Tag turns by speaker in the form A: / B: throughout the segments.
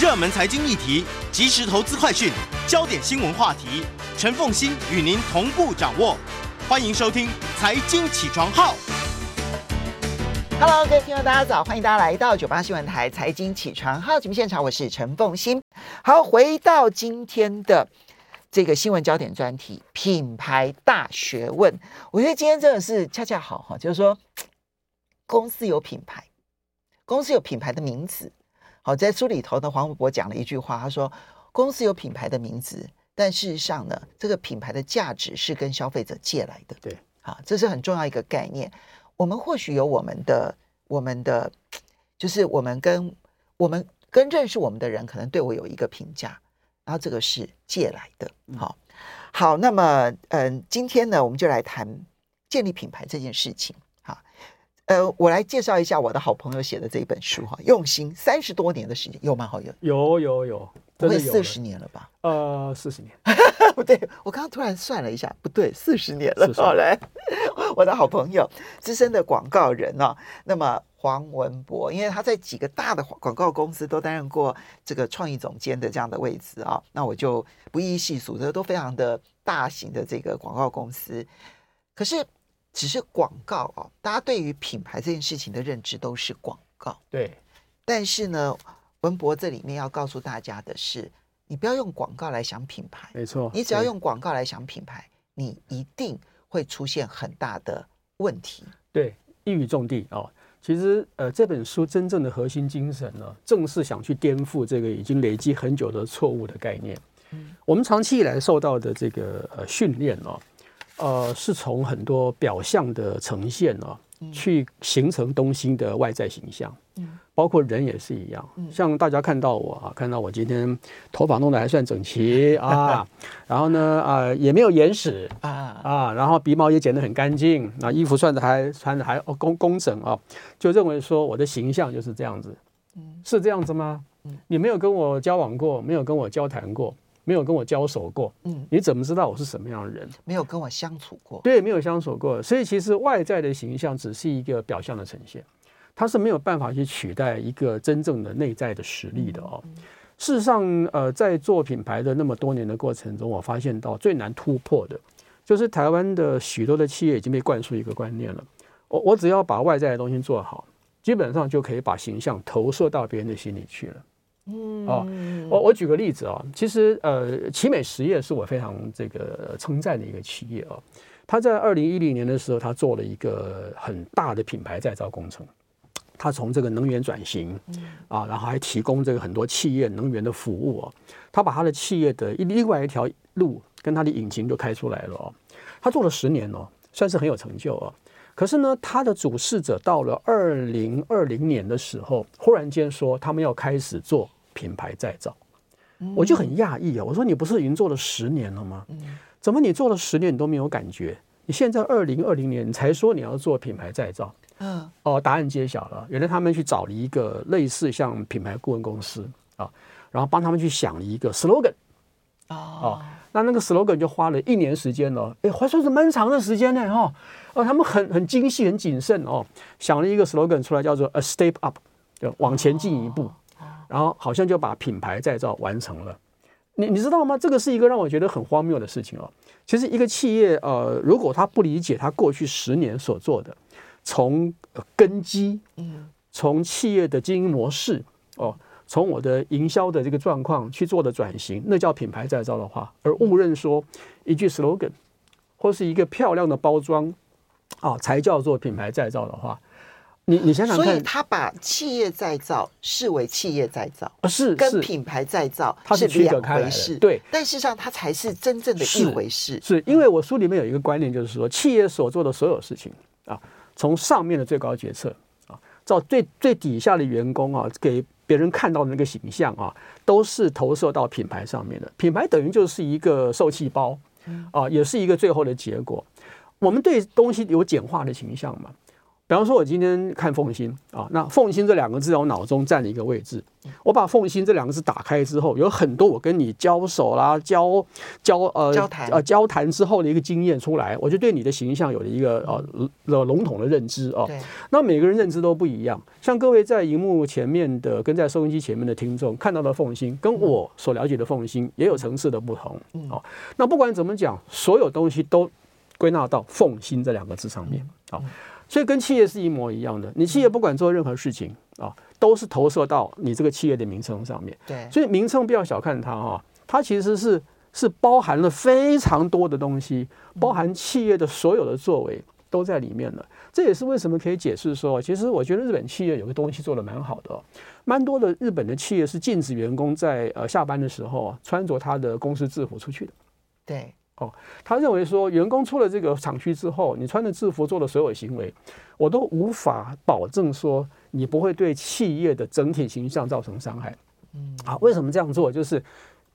A: 热门财经议题、即时投资快讯、焦点新闻话题，陈凤欣与您同步掌握。欢迎收听《财经起床号》。
B: Hello，各位听众，大家早！欢迎大家来到九八新闻台《财经起床号》节目现场，我是陈凤欣。好，回到今天的这个新闻焦点专题——品牌大学问。我觉得今天真的是恰恰好哈，就是说，公司有品牌，公司有品牌的名字。好，在书里头呢，黄文博讲了一句话，他说：“公司有品牌的名字，但事实上呢，这个品牌的价值是跟消费者借来的。”
C: 对，
B: 啊，这是很重要一个概念。我们或许有我们的、我们的，就是我们跟我们跟认识我们的人，可能对我有一个评价，然后这个是借来的。好，好，那么，嗯，今天呢，我们就来谈建立品牌这件事情。呃，我来介绍一下我的好朋友写的这一本书哈，用心三十多年的时间，有吗？好友
C: 有有有，
B: 不会四十年了吧？
C: 呃，四十年，
B: 不对，我刚刚突然算了一下，不对，四十年了。好来，我的好朋友，资深的广告人哦，那么黄文博，因为他在几个大的广告公司都担任过这个创意总监的这样的位置啊，那我就不一一细数，这都非常的大型的这个广告公司，可是。只是广告哦，大家对于品牌这件事情的认知都是广告。
C: 对，
B: 但是呢，文博这里面要告诉大家的是，你不要用广告来想品牌。
C: 没错，
B: 你只要用广告来想品牌，你一定会出现很大的问题。
C: 对，一语中的哦。其实呃，这本书真正的核心精神呢，正是想去颠覆这个已经累积很久的错误的概念。嗯，我们长期以来受到的这个呃训练哦。呃，是从很多表象的呈现哦，去形成东西的外在形象，嗯，包括人也是一样，像大家看到我啊，看到我今天头发弄得还算整齐 啊，然后呢啊、呃、也没有眼屎啊。啊，然后鼻毛也剪得很干净，那衣服穿的还穿的还哦工工整啊，就认为说我的形象就是这样子，嗯，是这样子吗？你没有跟我交往过，没有跟我交谈过。没有跟我交手过，嗯，你怎么知道我是什么样的人？
B: 没有跟我相处过，
C: 对，没有相处过，所以其实外在的形象只是一个表象的呈现，它是没有办法去取代一个真正的内在的实力的哦。事实上，呃，在做品牌的那么多年的过程中，我发现到最难突破的，就是台湾的许多的企业已经被灌输一个观念了，我我只要把外在的东西做好，基本上就可以把形象投射到别人的心里去了。嗯，哦，我我举个例子啊，其实呃，奇美实业是我非常这个称赞的一个企业啊。他在二零一零年的时候，他做了一个很大的品牌再造工程。他从这个能源转型啊，然后还提供这个很多企业能源的服务啊。他把他的企业的另外一条路跟他的引擎都开出来了哦。他做了十年哦，算是很有成就啊。可是呢，他的主事者到了二零二零年的时候，忽然间说他们要开始做。品牌再造，我就很讶异啊！我说你不是已经做了十年了吗？怎么你做了十年你都没有感觉？你现在二零二零年你才说你要做品牌再造？嗯，哦，答案揭晓了，原来他们去找了一个类似像品牌顾问公司啊，然后帮他们去想了一个 slogan 哦，那那个 slogan 就花了一年时间了，哎，还算是蛮长的时间呢哈。哦，他们很很精细、很谨慎哦，想了一个 slogan 出来，叫做 A Step Up，就往前进一步。然后好像就把品牌再造完成了，你你知道吗？这个是一个让我觉得很荒谬的事情哦。其实一个企业呃，如果他不理解他过去十年所做的，从根基，嗯，从企业的经营模式哦，从我的营销的这个状况去做的转型，那叫品牌再造的话，而误认说一句 slogan 或是一个漂亮的包装啊，才叫做品牌再造的话。你你想想看，
B: 所以他把企业再造视为企业再造，
C: 是
B: 跟品牌再造是两回事。
C: 对，
B: 但事实上它才是真正的一回事。
C: 是，是因为我书里面有一个观念，就是说企业所做的所有事情啊，从上面的最高决策啊，到最最底下的员工啊，给别人看到的那个形象啊，都是投射到品牌上面的。品牌等于就是一个受气包啊，也是一个最后的结果。我们对东西有简化的形象嘛？比方说，我今天看凤心啊，那凤心这两个字在我脑中占了一个位置。我把凤心这两个字打开之后，有很多我跟你交手啦、交交呃交谈呃交谈之后的一个经验出来，我就对你的形象有了一个呃笼统的认知啊。那每个人认知都不一样，像各位在荧幕前面的跟在收音机前面的听众看到的凤心，跟我所了解的凤心也有层次的不同哦。那不管怎么讲，所有东西都归纳到奉新这两个字上面啊。所以跟企业是一模一样的，你企业不管做任何事情啊，都是投射到你这个企业的名称上面。
B: 对，
C: 所以名称不要小看它哈，它其实是是包含了非常多的东西，包含企业的所有的作为都在里面了。这也是为什么可以解释说，其实我觉得日本企业有个东西做的蛮好的，蛮多的日本的企业是禁止员工在呃下班的时候穿着他的公司制服出去的。
B: 对。
C: 哦，他认为说，员工出了这个厂区之后，你穿着制服做的所有行为，我都无法保证说你不会对企业的整体形象造成伤害。嗯，好，为什么这样做？就是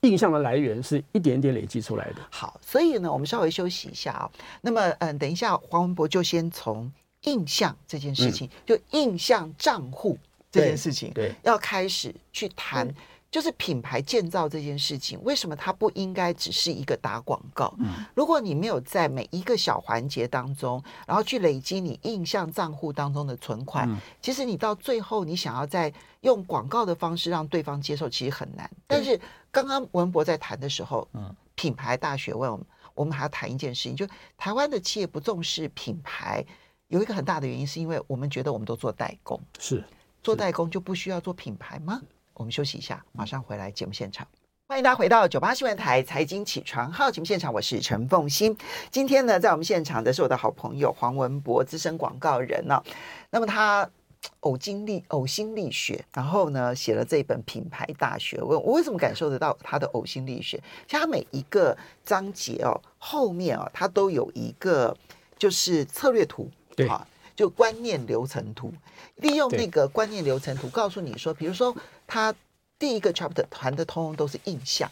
C: 印象的来源是一点点累积出来的。
B: 好，所以呢，我们稍微休息一下啊、哦。那么，嗯，等一下，黄文博就先从印象这件事情，嗯、就印象账户这件事情，对，要开始去谈。嗯就是品牌建造这件事情，为什么它不应该只是一个打广告？嗯，如果你没有在每一个小环节当中，然后去累积你印象账户当中的存款，嗯，其实你到最后你想要在用广告的方式让对方接受，其实很难。但是刚刚文博在谈的时候，嗯，品牌大学问，我们还要谈一件事情，就台湾的企业不重视品牌，有一个很大的原因，是因为我们觉得我们都做代工，
C: 是
B: 做代工就不需要做品牌吗？我们休息一下，马上回来节目现场。欢迎大家回到九八新闻台财经起床号节目现场，我是陈凤欣。今天呢，在我们现场的是我的好朋友黄文博，资深广告人呢、哦。那么他呕经历呕心沥血，然后呢写了这本品牌大学问。我为什么感受得到他的呕心沥血？其实他每一个章节哦，后面哦，他都有一个就是策略图，
C: 对
B: 啊，就观念流程图。利用那个观念流程图，告诉你说，比如说，他第一个 chapter 谈的通通都是印象，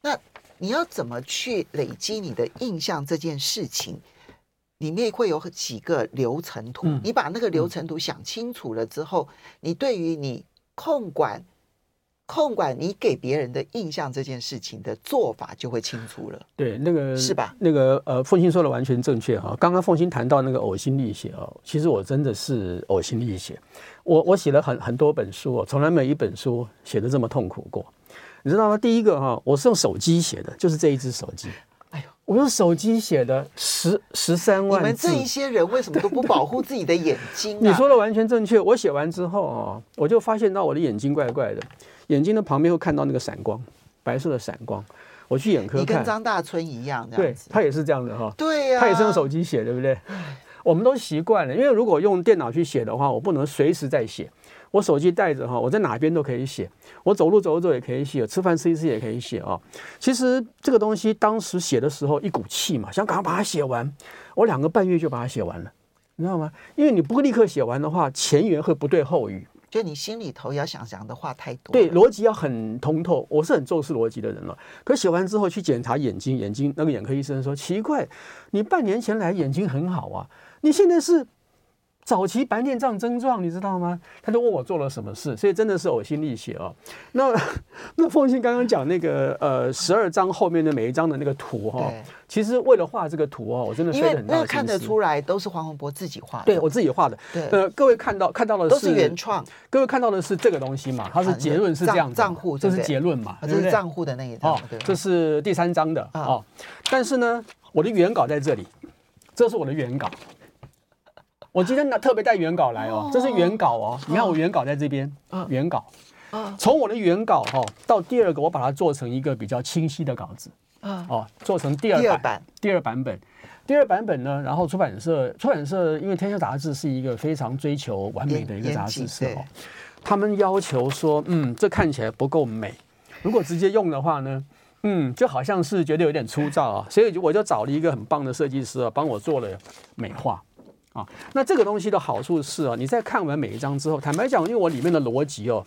B: 那你要怎么去累积你的印象这件事情，里面会有几个流程图，你把那个流程图想清楚了之后，你对于你控管。控管你给别人的印象这件事情的做法就会清楚了。
C: 对，那个
B: 是吧？
C: 那个呃，凤欣说的完全正确哈。刚刚凤欣谈到那个呕心沥血哦，其实我真的是呕心沥血。我我写了很很多本书哦，从来没一本书写的这么痛苦过。你知道吗？第一个哈，我是用手机写的，就是这一只手机。哎呦，我用手机写的十十三万字。
B: 你们这一些人为什么都不保护自己的眼睛啊？
C: 你说的完全正确。我写完之后啊，我就发现到我的眼睛怪怪的。眼睛的旁边会看到那个闪光，白色的闪光。我去眼科看，你
B: 跟张大春一样，
C: 对，他也是这样的哈。
B: 对呀，
C: 他也是用手机写，对不对？我们都习惯了，因为如果用电脑去写的话，我不能随时在写。我手机带着哈，我在哪边都可以写，我走路走走也可以写，吃饭吃一吃也可以写啊。其实这个东西当时写的时候一股气嘛，想赶快把它写完，我两个半月就把它写完了，你知道吗？因为你不立刻写完的话，前言会不对后语。
B: 就你心里头要想讲的话太多，
C: 对，逻辑要很通透。我是很重视逻辑的人了。可写完之后去检查眼睛，眼睛那个眼科医生说奇怪，你半年前来眼睛很好啊，你现在是。早期白内障症状，你知道吗？他就问我做了什么事，所以真的是呕心沥血哦。那 那凤信刚刚讲那个呃十二张后面的每一张的那个图哈、哦，其实为了画这个图哦，我真的费了很大的心思。
B: 看得出来都是黄宏博自己画的，
C: 对我自己画的。对，呃，各位看到看到的是
B: 都是原创，
C: 各位看到的是这个东西嘛？它是结论是这样子，账户这是结论嘛？
B: 这是账户的那一张，
C: 对，这是第三张的哦。但是呢，我的原稿在这里，这是我的原稿。我今天拿特别带原稿来哦，这是原稿哦。你看我原稿在这边，原稿。从我的原稿哈到第二个，我把它做成一个比较清晰的稿子。哦，做成第二版，第二版本，第二版本呢，然后出版社，出版社因为天下杂志是一个非常追求完美的一个杂志社哦，他们要求说，嗯，这看起来不够美，如果直接用的话呢，嗯，就好像是觉得有点粗糙啊，所以我就找了一个很棒的设计师啊，帮我做了美化。啊，那这个东西的好处是啊，你在看完每一章之后，坦白讲，因为我里面的逻辑哦，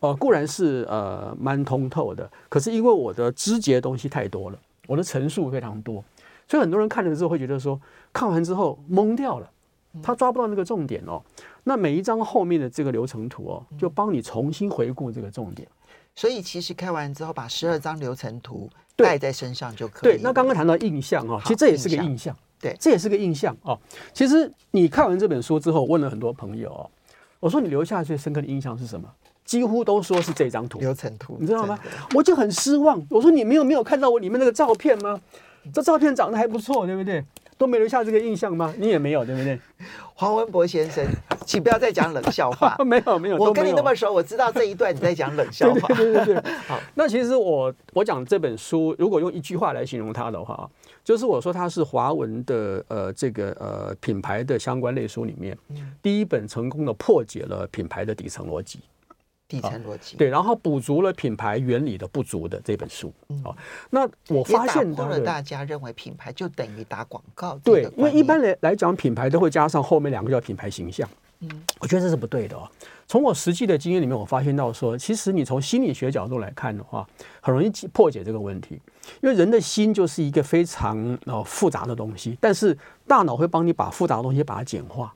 C: 呃，固然是呃蛮通透的，可是因为我的枝节东西太多了，我的陈述非常多，所以很多人看了之后会觉得说，看完之后懵掉了，他抓不到那个重点哦。那每一张后面的这个流程图哦，就帮你重新回顾这个重点。
B: 所以其实看完之后，把十二张流程图带在身上就可以。
C: 对，那刚刚谈到印象哦，其实这也是个印象。对，这也是个印象哦。其实你看完这本书之后，问了很多朋友哦，我说你留下最深刻的印象是什么？几乎都说是这张图，
B: 流程图，
C: 你知道吗？我就很失望。我说你没有没有看到我里面那个照片吗？这照片长得还不错，对不对？都没留下这个印象吗？你也没有，对不对？
B: 黄文博先生，请不要再讲冷笑话。
C: 没有没有，
B: 我跟你那么熟，我知道这一段你在讲冷笑话。
C: 对对对对。好，那其实我我讲这本书，如果用一句话来形容它的话，就是我说它是华文的呃这个呃品牌的相关类书里面，第一本成功的破解了品牌的底层逻辑。
B: 底层逻辑
C: 对，然后补足了品牌原理的不足的这本书。好，那我发现
B: 打破了大家认为品牌就等于打广告。
C: 对，因为一般来来讲，品牌都会加上后面两个叫品牌形象。嗯，我觉得这是不对的哦。从我实际的经验里面，我发现到说，其实你从心理学角度来看的话，很容易破解这个问题。因为人的心就是一个非常呃复杂的东西，但是大脑会帮你把复杂的东西把它简化。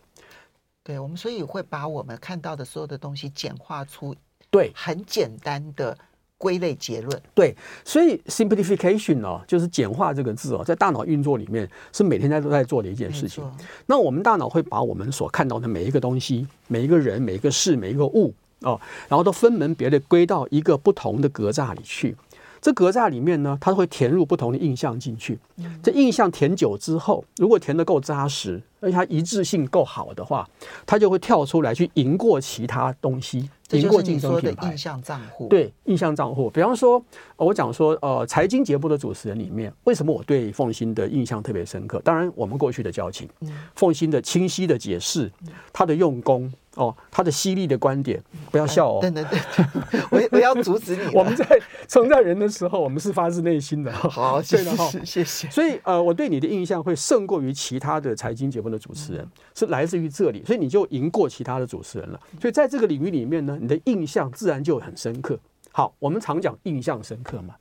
B: 对，我们所以会把我们看到的所有的东西简化出
C: 对
B: 很简单的归类结论。
C: 对，所以 simplification 哦，就是简化这个字哦，在大脑运作里面是每天在都在做的一件事情。那我们大脑会把我们所看到的每一个东西、每一个人、每一个事、每一个物哦，然后都分门别类归到一个不同的格栅里去。这格栅里面呢，它会填入不同的印象进去。这印象填久之后，如果填得够扎实，而且它一致性够好的话，它就会跳出来去赢过其他东西，赢过竞争品牌。
B: 印象账户，
C: 对，印象账户。比方说，我讲说，呃，财经节目的主持人里面，为什么我对凤新的印象特别深刻？当然，我们过去的交情，凤新的清晰的解释，他的用功。哦，他的犀利的观点，不要笑哦。
B: 对对对，我我要阻止你。
C: 我们在称赞人的时候，我们是发自内心的。
B: 好，谢谢谢谢。
C: 所以呃，我对你的印象会胜过于其他的财经节目的主持人，是来自于这里，所以你就赢过其他的主持人了。所以在这个领域里面呢，你的印象自然就很深刻。好，我们常讲印象深刻嘛。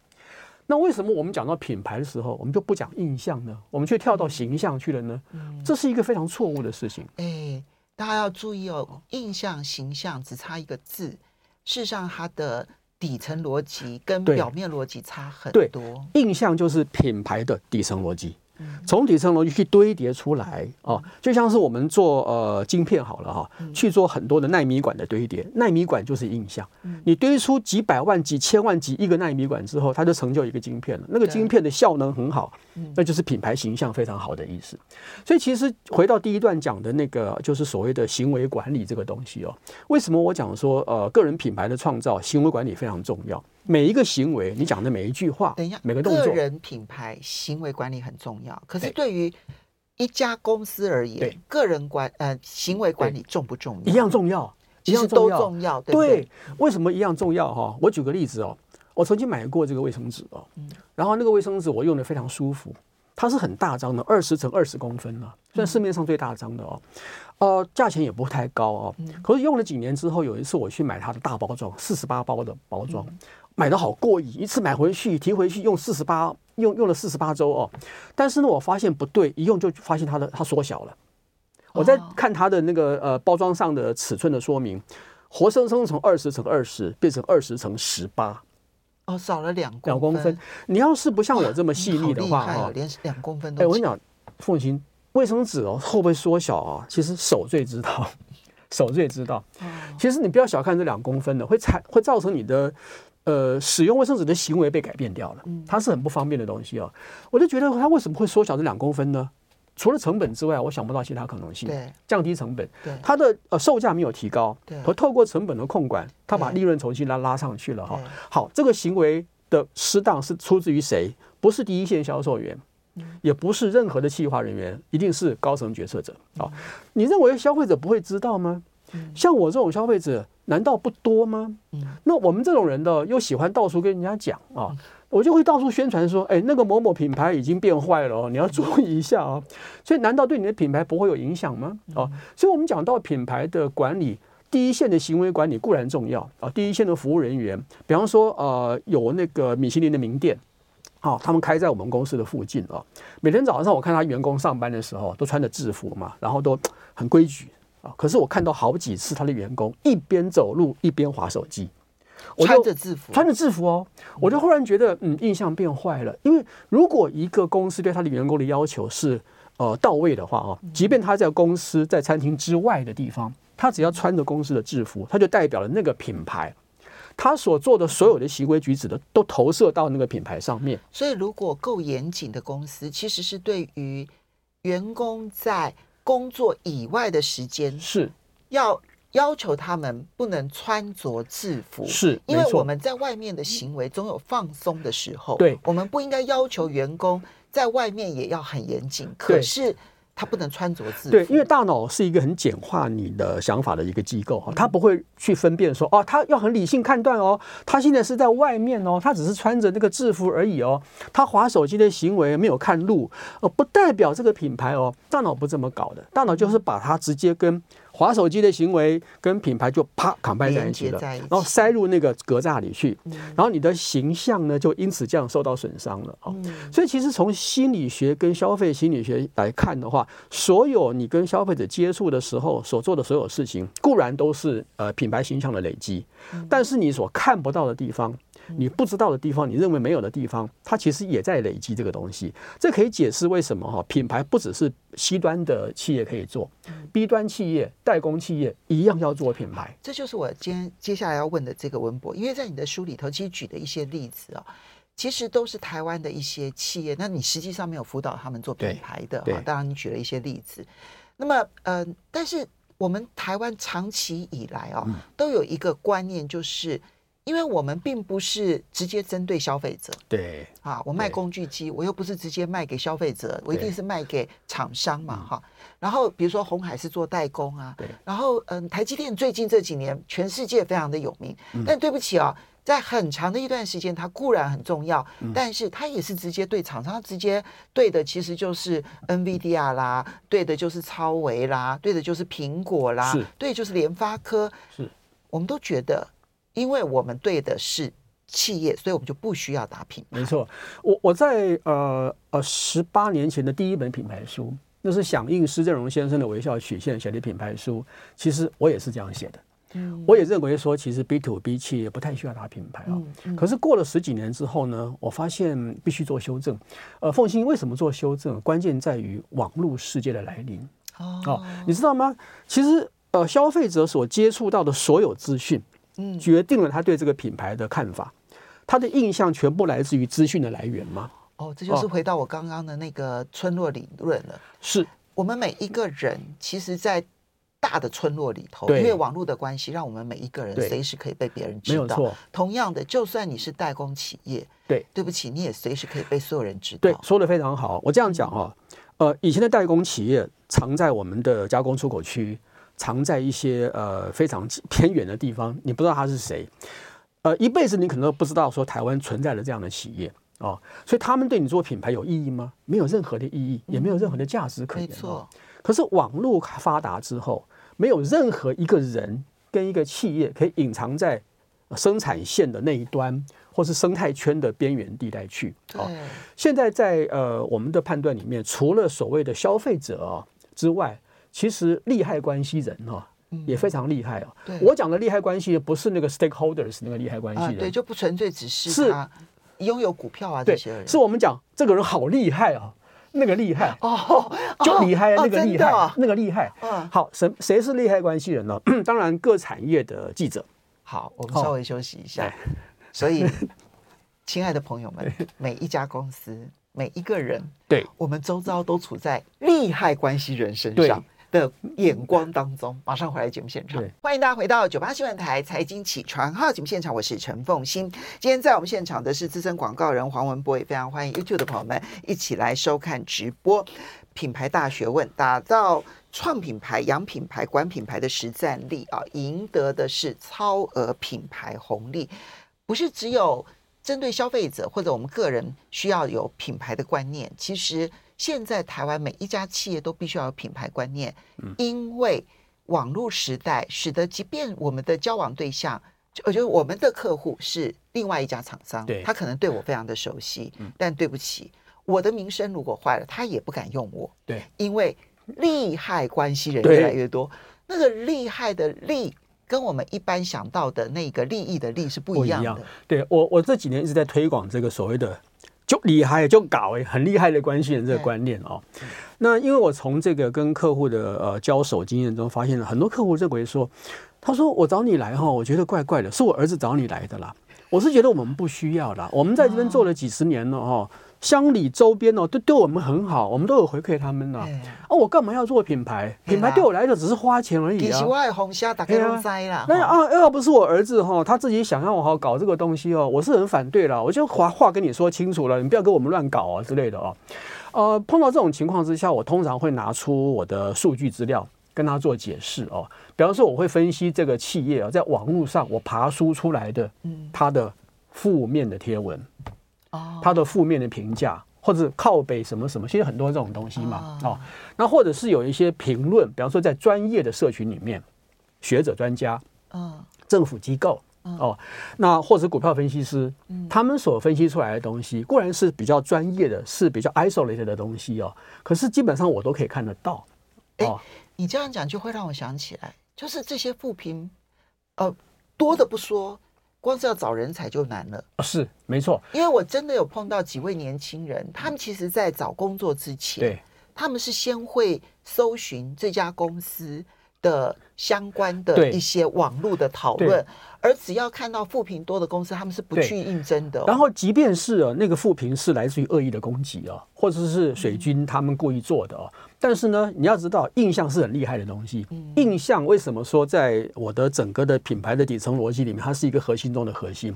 C: 那为什么我们讲到品牌的时候，我们就不讲印象呢？我们却跳到形象去了呢？这是一个非常错误的事情。
B: 哎。大家要注意哦，印象、形象只差一个字，事实上它的底层逻辑跟表面逻辑差很多。
C: 印象就是品牌的底层逻辑。从底层逻辑去堆叠出来啊，就像是我们做呃晶片好了哈，去做很多的纳米管的堆叠，纳米管就是印象。你堆出几百万、几千万、几亿个纳米管之后，它就成就一个晶片了。那个晶片的效能很好，那就是品牌形象非常好的意思。所以其实回到第一段讲的那个，就是所谓的行为管理这个东西哦。为什么我讲说呃个人品牌的创造，行为管理非常重要？每一个行为，你讲的每一句话，
B: 等一下，
C: 每个动作，
B: 个人品牌行为管理很重要。可是对于一家公司而言，个人管呃行为管理重不重要？
C: 一样重要，
B: 其实都重要。对，
C: 对，为什么一样重要？哈，我举个例子哦，我曾经买过这个卫生纸哦，然后那个卫生纸我用的非常舒服，它是很大张的，二十乘二十公分了，算市面上最大张的哦。呃，价钱也不太高哦。可是用了几年之后，有一次我去买它的大包装，四十八包的包装。买的好过瘾，一次买回去提回去用四十八，用用了四十八周哦。但是呢，我发现不对，一用就发现它的它缩小了。我在看它的那个呃包装上的尺寸的说明，活生生从二十乘二十变成二十乘十八，
B: 哦，少了两
C: 两公分。你要是不像我这么细腻的话啊，
B: 连两公分都。
C: 哎，我跟你讲，凤琴，卫生纸哦会不会缩小啊？其实手最知道，手最知道。其实你不要小看这两公分的，会产会造成你的。呃，使用卫生纸的行为被改变掉了，它是很不方便的东西哦。我就觉得它为什么会缩小这两公分呢？除了成本之外，我想不到其他可能性。
B: 对，
C: 降低成本。对，它的呃售价没有提高。对，和透过成本的控管，它把利润重新拉拉上去了哈。好，这个行为的适当是出自于谁？不是第一线销售员，也不是任何的企划人员，一定是高层决策者啊。你认为消费者不会知道吗？像我这种消费者。难道不多吗？那我们这种人的又喜欢到处跟人家讲啊，我就会到处宣传说，哎，那个某某品牌已经变坏了哦，你要注意一下啊。所以难道对你的品牌不会有影响吗？啊，所以我们讲到品牌的管理，第一线的行为管理固然重要啊，第一线的服务人员，比方说呃有那个米其林的名店，啊，他们开在我们公司的附近啊，每天早上我看他员工上班的时候都穿着制服嘛，然后都很规矩啊，可是我看到好几次他的员工一边走路一边划手机，我
B: 穿着制服，
C: 穿着制服哦，我就忽然觉得嗯印象变坏了，因为如果一个公司对他的员工的要求是呃到位的话哦，即便他在公司在餐厅之外的地方。他只要穿着公司的制服，他就代表了那个品牌，他所做的所有的行为举止的都投射到那个品牌上面。
B: 所以，如果够严谨的公司，其实是对于员工在工作以外的时间
C: 是
B: 要要求他们不能穿着制服，
C: 是
B: 因为我们在外面的行为总有放松的时候。
C: 对，
B: 我们不应该要求员工在外面也要很严谨。可是。他不能穿着制服。
C: 对，因为大脑是一个很简化你的想法的一个机构哈，他不会去分辨说哦，他要很理性判断哦，他现在是在外面哦，他只是穿着那个制服而已哦，他划手机的行为没有看路哦，不代表这个品牌哦，大脑不这么搞的，大脑就是把它直接跟。滑手机的行为跟品牌就啪扛掰在一起了，然后塞入那个格栅里去，然后你的形象呢就因此这样受到损伤了啊。所以其实从心理学跟消费心理学来看的话，所有你跟消费者接触的时候所做的所有事情，固然都是呃品牌形象的累积，但是你所看不到的地方。你不知道的地方，你认为没有的地方，它其实也在累积这个东西。这可以解释为什么哈品牌不只是 C 端的企业可以做，B 端企业、代工企业一样要做品牌。
B: 这就是我今天接下来要问的这个文博，因为在你的书里头，其实举的一些例子啊，其实都是台湾的一些企业。那你实际上没有辅导他们做品牌的对，当然你举了一些例子。那么，嗯、呃，但是我们台湾长期以来啊，都有一个观念就是。因为我们并不是直接针对消费者，
C: 对
B: 啊，我卖工具机，我又不是直接卖给消费者，我一定是卖给厂商嘛，哈。然后比如说红海是做代工啊，对。然后嗯，台积电最近这几年全世界非常的有名，但对不起啊，在很长的一段时间，它固然很重要，但是它也是直接对厂商直接对的，其实就是 NVIDIA 啦，对的就是超微啦，对的就是苹果啦，对，就是联发科，是，我们都觉得。因为我们对的是企业，所以我们就不需要打品牌。
C: 没错，我我在呃呃十八年前的第一本品牌书，那是响应施正荣先生的微笑曲线写的品牌书。其实我也是这样写的。嗯，我也认为说，其实 B to B 企业不太需要打品牌啊。嗯。可是过了十几年之后呢，我发现必须做修正。呃，凤欣为什么做修正？关键在于网络世界的来临。哦，你知道吗？其实呃，消费者所接触到的所有资讯。决定了他对这个品牌的看法，他的印象全部来自于资讯的来源吗？
B: 哦，这就是回到我刚刚的那个村落理论了。
C: 是
B: 我们每一个人，其实，在大的村落里头，因为网络的关系，让我们每一个人随时可以被别人知道。同样的，就算你是代工企业，对，对不起，你也随时可以被所有人知道。
C: 对，说的非常好。我这样讲哈，呃，以前的代工企业藏在我们的加工出口区。藏在一些呃非常偏远的地方，你不知道他是谁，呃，一辈子你可能都不知道说台湾存在了这样的企业哦，所以他们对你做品牌有意义吗？没有任何的意义，也没有任何的价值可言。没错。可是网络发达之后，没有任何一个人跟一个企业可以隐藏在生产线的那一端，或是生态圈的边缘地带去。哦，现在在呃我们的判断里面，除了所谓的消费者之外，其实利害关系人哈也非常厉害啊。我讲的利害关系不是那个 stakeholders 那个利害关系人，
B: 对，就不纯粹只是是拥有股票啊这些人。
C: 是我们讲这个人好厉害啊，那个厉害哦，就厉害那个厉害，那个厉害。好，谁谁是利害关系人呢？当然各产业的记者。
B: 好，我们稍微休息一下。所以，亲爱的朋友们，每一家公司，每一个人，对我们周遭都处在利害关系人身上。的眼光当中，马上回来节目现场，欢迎大家回到九八新闻台财经起床号节目现场，我是陈凤欣。今天在我们现场的是资深广告人黄文波，也非常欢迎 YouTube 的朋友们一起来收看直播。品牌大学问，打造创品牌、养品牌、管品牌的实战力啊，赢得的是超额品牌红利，不是只有针对消费者或者我们个人需要有品牌的观念，其实。现在台湾每一家企业都必须要有品牌观念，因为网络时代，使得即便我们的交往对象，我觉得我们的客户是另外一家厂商，
C: 对。
B: 他可能对我非常的熟悉，
C: 嗯、
B: 但对不起，我的名声如果坏了，他也不敢用我，
C: 对，
B: 因为利害关系人越来越多，那个利害的利跟我们一般想到的那个利益的利是不一样的。
C: 样。对我，我这几年一直在推广这个所谓的就厉害就搞哎，很厉害的关系人这个观念哦。那因为我从这个跟客户的呃交手经验中发现了很多客户认为说，他说我找你来哈，我觉得怪怪的，是我儿子找你来的啦。我是觉得我们不需要啦，我们在这边做了几十年了哈，乡里周边哦都对我们很好，我们都有回馈他们呢。哦，我干嘛要做品牌？品牌对我来说只是花钱而已啊。那啊，要不是我儿子哈，他自己想要好搞这个东西哦，我是很反对了。我就话话跟你说清楚了，你不要跟我们乱搞啊之类的哦。呃，碰到这种情况之下，我通常会拿出我的数据资料跟他做解释哦。比方说，我会分析这个企业啊，在网络上我爬梳出来的，它的负面的贴文，哦，它的负面的评价，或者靠北什么什么，其实很多这种东西嘛，哦，那或者是有一些评论，比方说在专业的社群里面，学者专家，政府机构。哦，那或者股票分析师，他们所分析出来的东西固然是比较专业的，是比较 isolated 的东西哦。可是基本上我都可以看得到。
B: 哦，你这样讲就会让我想起来，就是这些负评，呃，多的不说，光是要找人才就难了。
C: 是，没错。
B: 因为我真的有碰到几位年轻人，他们其实在找工作之前，
C: 对，
B: 他们是先会搜寻这家公司的相关的一些网络的讨论，而只要看到负评多的公司，他们是不去应征的哦。
C: 然后，即便是那个负评是来自于恶意的攻击啊，或者是水军他们故意做的啊，但是呢，你要知道，印象是很厉害的东西。印象为什么说在我的整个的品牌的底层逻辑里面，它是一个核心中的核心？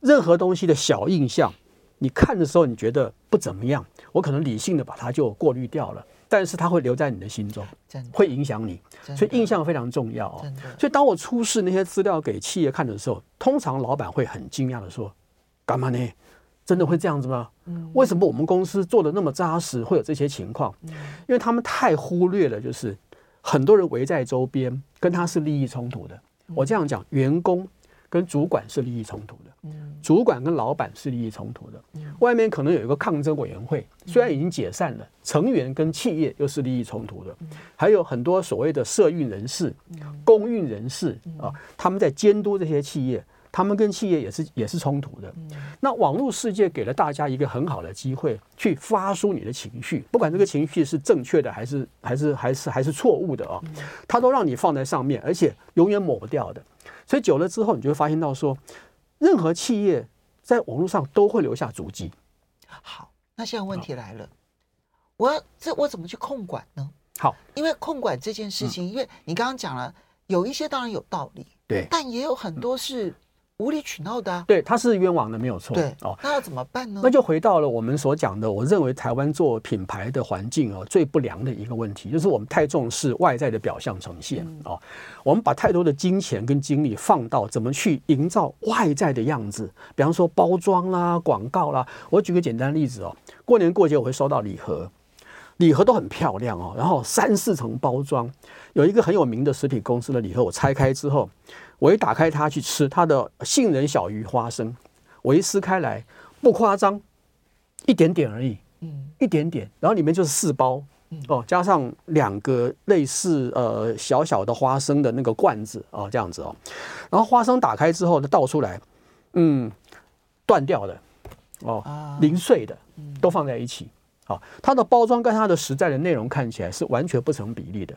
C: 任何东西的小印象，你看的时候你觉得不怎么样，我可能理性的把它就过滤掉了。但是它会留在你的心中，会影响你，所以印象非常重要哦。所以当我出示那些资料给企业看的时候，通常老板会很惊讶的说：“干嘛呢？真的会这样子吗？为什么我们公司做的那么扎实，会有这些情况？因为他们太忽略了，就是很多人围在周边，跟他是利益冲突的。我这样讲，员工。”跟主管是利益冲突的，主管跟老板是利益冲突的，外面可能有一个抗争委员会，虽然已经解散了，成员跟企业又是利益冲突的，还有很多所谓的社运人士、公运人士啊，他们在监督这些企业，他们跟企业也是也是冲突的。那网络世界给了大家一个很好的机会，去发出你的情绪，不管这个情绪是正确的还是还是还是还是错误的啊，它都让你放在上面，而且永远抹不掉的。所以久了之后，你就会发现到说，任何企业在网络上都会留下足迹。
B: 好，那现在问题来了，我要这我怎么去控管呢？
C: 好，
B: 因为控管这件事情，因为你刚刚讲了，有一些当然有道理，
C: 对，
B: 但也有很多是。无理取闹的、啊，
C: 对，他是冤枉的，没有错。
B: 对哦，那要怎么办呢？
C: 那就回到了我们所讲的，我认为台湾做品牌的环境哦，最不良的一个问题，就是我们太重视外在的表象呈现哦，我们把太多的金钱跟精力放到怎么去营造外在的样子，比方说包装啦、广告啦。我举个简单例子哦，过年过节我会收到礼盒，礼盒都很漂亮哦，然后三四层包装，有一个很有名的食品公司的礼盒，我拆开之后。我一打开它去吃，它的杏仁小鱼花生，我一撕开来，不夸张，一点点而已，嗯，一点点，然后里面就是四包，哦，加上两个类似呃小小的花生的那个罐子哦，这样子哦，然后花生打开之后呢倒出来，嗯，断掉的，哦，零碎的，都放在一起，好，它的包装跟它的实在的内容看起来是完全不成比例的。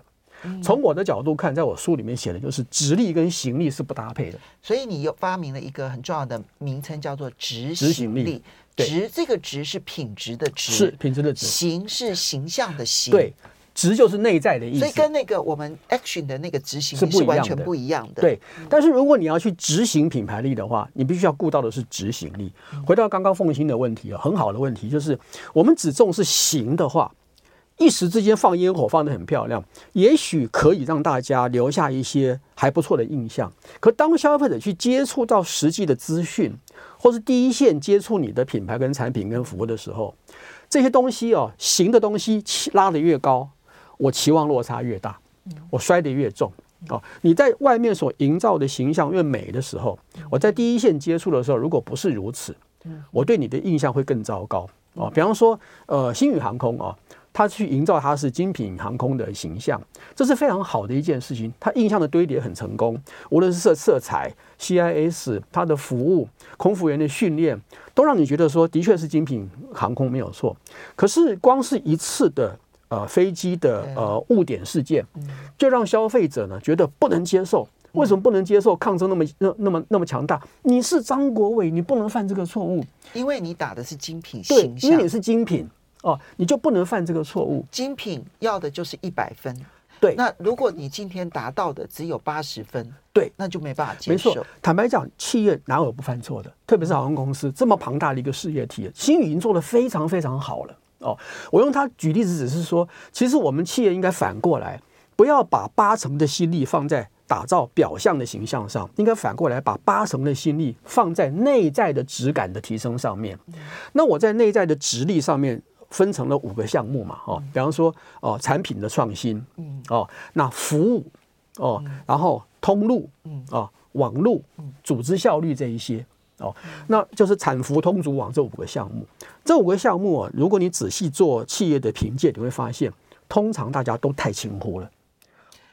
C: 从我的角度看，在我书里面写的就是直立跟行力是不搭配的，
B: 所以你又发明了一个很重要的名称，叫做执行力。执这个直是品质的直，
C: 是品质的直；
B: 行是形象的形，
C: 对，执就是内在的意思。
B: 所以跟那个我们 action 的那个执行力是完全不一样的。
C: 对，但是如果你要去执行品牌力的话，你必须要顾到的是执行力。回到刚刚凤馨的问题啊，很好的问题就是，我们只重视行的话。一时之间放烟火放得很漂亮，也许可以让大家留下一些还不错的印象。可当消费者去接触到实际的资讯，或是第一线接触你的品牌跟产品跟服务的时候，这些东西哦，行的东西拉得越高，我期望落差越大。我摔得越重。哦，你在外面所营造的形象越美的时候，我在第一线接触的时候，如果不是如此，我对你的印象会更糟糕。哦，比方说，呃，星宇航空啊，它去营造它是精品航空的形象，这是非常好的一件事情。它印象的堆叠很成功，无论是色色彩、CIS、它的服务、空服员的训练，都让你觉得说，的确是精品航空没有错。可是，光是一次的。呃，飞机的呃误点事件，就让消费者呢觉得不能接受。为什么不能接受？抗争那么那那么那么强大？你是张国伟，你不能犯这个错误，
B: 因为你打的是精品形象，
C: 对，因为你是精品哦，你就不能犯这个错误。
B: 精品要的就是一百分，
C: 对。
B: 那如果你今天达到的只有八十分，
C: 对，
B: 那就没办法接受。
C: 没错，坦白讲，企业哪有不犯错的？特别是航空公司这么庞大的一个事业体，星宇已经做得非常非常好了。哦，我用它举例子，只是说，其实我们企业应该反过来，不要把八成的心力放在打造表象的形象上，应该反过来把八成的心力放在内在的质感的提升上面。那我在内在的质力上面分成了五个项目嘛，哦，比方说哦，产品的创新，哦，那服务，哦，然后通路，哦，网络，组织效率这一些。哦，那就是产服通组网这五个项目。这五个项目啊，如果你仔细做企业的评鉴，你会发现，通常大家都太轻忽了。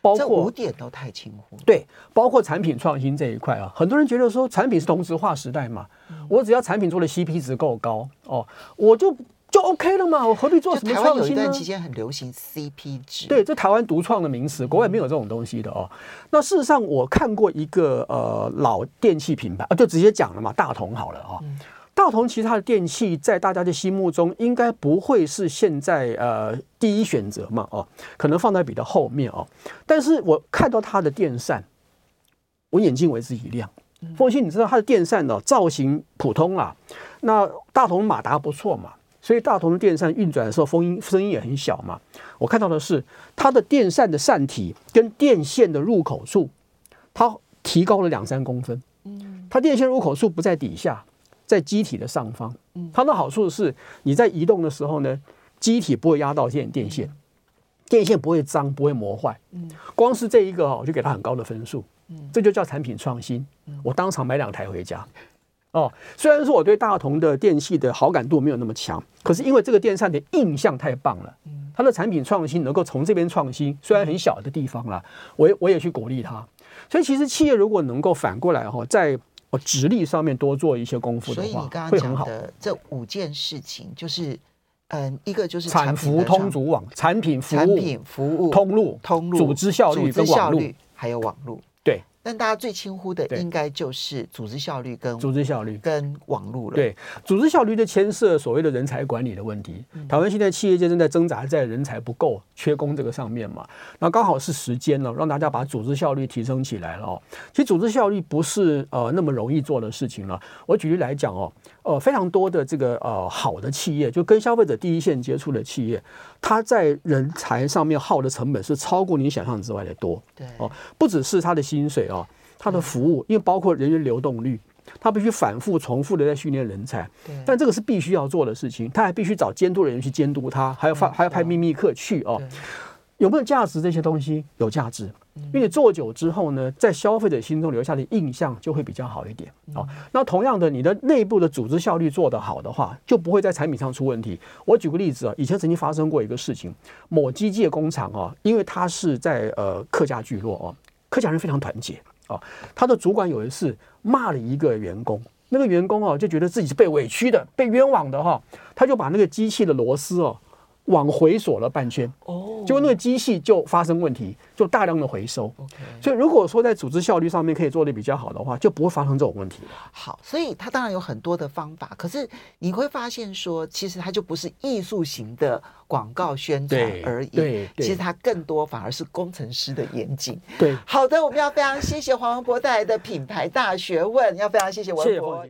C: 包括
B: 五点都太轻忽。
C: 对，包括产品创新这一块啊，很多人觉得说，产品是同质化时代嘛，我只要产品做的 CP 值够高哦，我就。就 OK 了嘛，我何必做什么创新呢？
B: 台湾有一段期间很流行 CP 值，
C: 对，这台湾独创的名词，国外没有这种东西的哦。那事实上，我看过一个呃老电器品牌啊，就直接讲了嘛，大同好了哦。大同其实它的电器在大家的心目中应该不会是现在呃第一选择嘛哦，可能放在比较后面哦。但是我看到它的电扇，我眼睛为之一亮。凤欣，你知道它的电扇呢造型普通啊，那大同马达不错嘛。所以大同的电扇运转的时候，风音声音也很小嘛。我看到的是它的电扇的扇体跟电线的入口处，它提高了两三公分。嗯，它电线入口处不在底下，在机体的上方。它的好处是你在移动的时候呢，机体不会压到电电线，电线不会脏，不会磨坏。嗯，光是这一个我就给它很高的分数。嗯，这就叫产品创新。我当场买两台回家。哦，虽然说我对大同的电器的好感度没有那么强，可是因为这个电扇的印象太棒了，它的产品创新能够从这边创新，虽然很小的地方啦，我也我也去鼓励它。所以其实企业如果能够反过来哈，在哦直立上面多做一些功夫的话，
B: 所以你刚刚讲的这五件事情，就是嗯，一个就是
C: 产服通组网，产品服务、
B: 产品服务
C: 通路、
B: 通路、
C: 组织效率跟网络，
B: 还有网络。但大家最轻忽的应该就是组织效率跟
C: 组织效率
B: 跟网络了。
C: 对，组织效率的牵涉所谓的人才管理的问题。台湾现在企业界正在挣扎在人才不够、缺工这个上面嘛。那刚好是时间了，让大家把组织效率提升起来了哦。其实组织效率不是呃那么容易做的事情了。我举例来讲哦，呃非常多的这个呃好的企业，就跟消费者第一线接触的企业，它在人才上面耗的成本是超过你想象之外的多。
B: 对
C: 哦，不只是他的薪水。哦，他的服务，因为包括人员流动率，他必须反复重复的在训练人才。对，但这个是必须要做的事情，他还必须找监督人员去监督他，还要发还要派秘密客去哦。有没有价值？这些东西有价值，因为做久之后呢，在消费者心中留下的印象就会比较好一点。哦，那同样的，你的内部的组织效率做得好的话，就不会在产品上出问题。我举个例子啊，以前曾经发生过一个事情，某机械工厂啊，因为它是在呃客家聚落哦。客家人非常团结啊，他的主管有一次骂了一个员工，那个员工哦就觉得自己是被委屈的、被冤枉的哈，他就把那个机器的螺丝哦。往回锁了半圈，哦，结果那个机器就发生问题，就大量的回收。Okay. 所以如果说在组织效率上面可以做的比较好的话，就不会发生这种问题。
B: 好，所以它当然有很多的方法，可是你会发现说，其实它就不是艺术型的广告宣传而已。对，对，其实它更多反而是工程师的严谨。
C: 对，
B: 好的，我们要非常谢谢黄文博带来的品牌大学问，要非常谢谢文博。